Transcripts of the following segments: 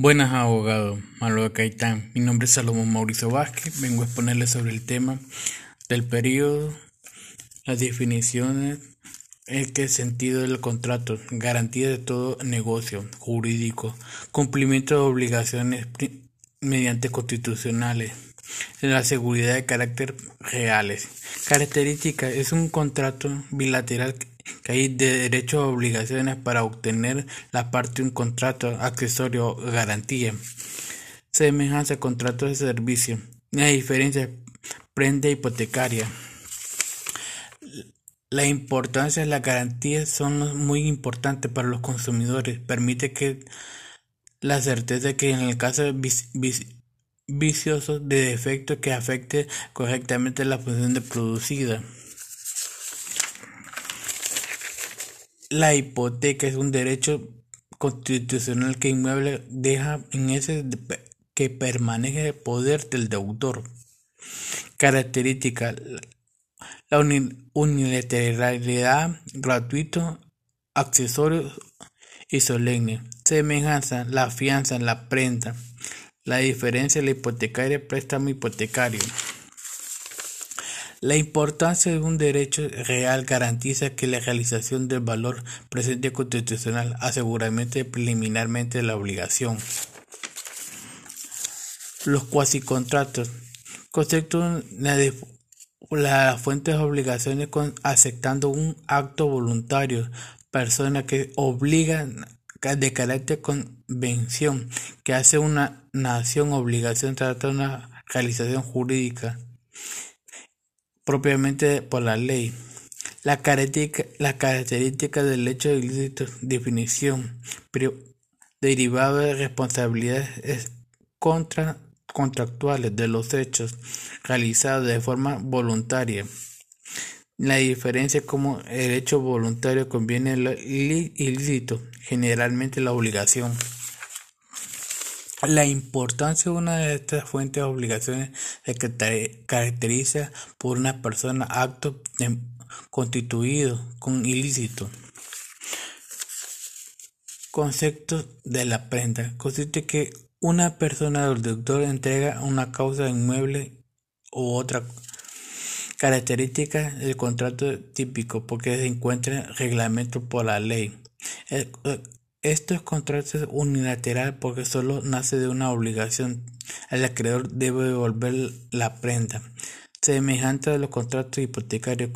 Buenas, abogado Malo Caitán. Mi nombre es Salomón Mauricio Vázquez. Vengo a exponerle sobre el tema del periodo, las definiciones, el que sentido del contrato, garantía de todo negocio jurídico, cumplimiento de obligaciones mediante constitucionales, la seguridad de carácter reales. Característica es un contrato bilateral que hay de derechos o obligaciones para obtener la parte de un contrato accesorio o garantía. Semejanza a contratos de servicio. La diferencia prenda hipotecaria. La importancia de las garantías son muy importantes para los consumidores. Permite que la certeza que en el caso vicioso de defecto que afecte correctamente la función de producida. La hipoteca es un derecho constitucional que inmueble deja en ese que permanece el poder del deudor. Característica la unilateralidad gratuito, accesorio y solemne. Semejanza, la fianza, la prenda. La diferencia, la hipotecaria, préstamo hipotecario. La importancia de un derecho real garantiza que la realización del valor presente constitucional aseguramente preliminarmente la obligación. Los cuasicontratos concepto la, la fuente de obligaciones con, aceptando un acto voluntario, persona que obliga de carácter convención, que hace una nación obligación trata de una realización jurídica propiamente por la ley. La característica, del hecho ilícito, definición, pero derivado de responsabilidades contra, contractuales de los hechos realizados de forma voluntaria. La diferencia como el hecho voluntario conviene el ilícito, generalmente la obligación. La importancia de una de estas fuentes de obligaciones se caracteriza por una persona acto constituido con ilícito. Concepto de la prenda. Consiste que una persona o deudor entrega una causa inmueble u otra característica del contrato típico porque se encuentra reglamento por la ley. Es contrato unilateral porque solo nace de una obligación. El acreedor debe devolver la prenda. Semejante a los contratos hipotecarios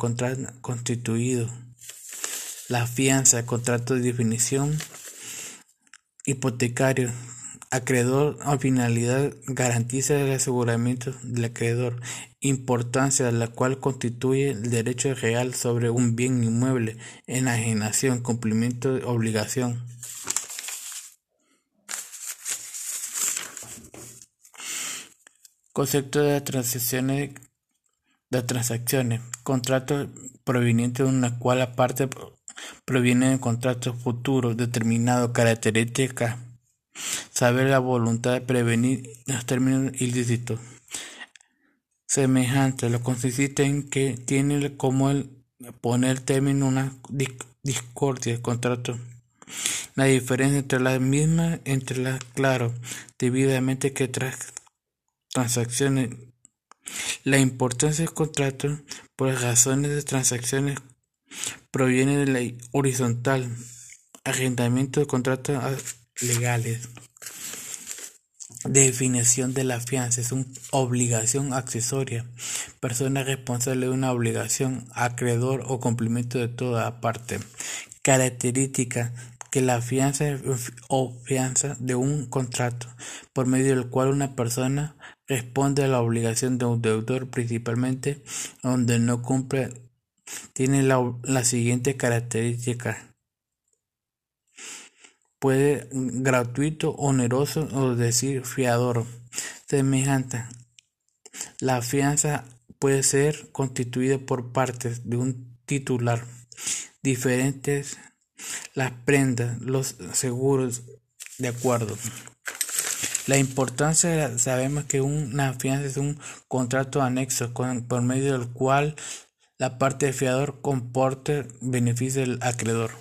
constituidos. La fianza, contrato de definición hipotecario. Acreedor a finalidad garantiza el aseguramiento del acreedor, importancia la cual constituye el derecho real sobre un bien inmueble, enajenación, cumplimiento de obligación. Concepto de transacciones de transacciones. Contrato proveniente de una cual la parte proviene de contrato futuro determinado característica. Saber la voluntad de prevenir los términos ilícitos. Semejante. Lo consiste en que tiene como el poner término una discordia contrato. La diferencia entre las mismas, entre las, claro, debidamente que tras transacciones. La importancia del contrato por razones de transacciones proviene de la horizontal, arrendamiento de contratos legales. Definición de la fianza es una obligación accesoria, persona responsable de una obligación, acreedor o cumplimiento de toda parte. Característica que la fianza o fianza de un contrato, por medio del cual una persona responde a la obligación de un deudor, principalmente donde no cumple, tiene la, la siguiente característica. Puede gratuito, oneroso o decir fiador. Semejante. La fianza puede ser constituida por partes de un titular diferentes las prendas, los seguros, de acuerdo. La importancia, sabemos que una fianza es un contrato anexo por medio del cual la parte de fiador comporte beneficio del acreedor.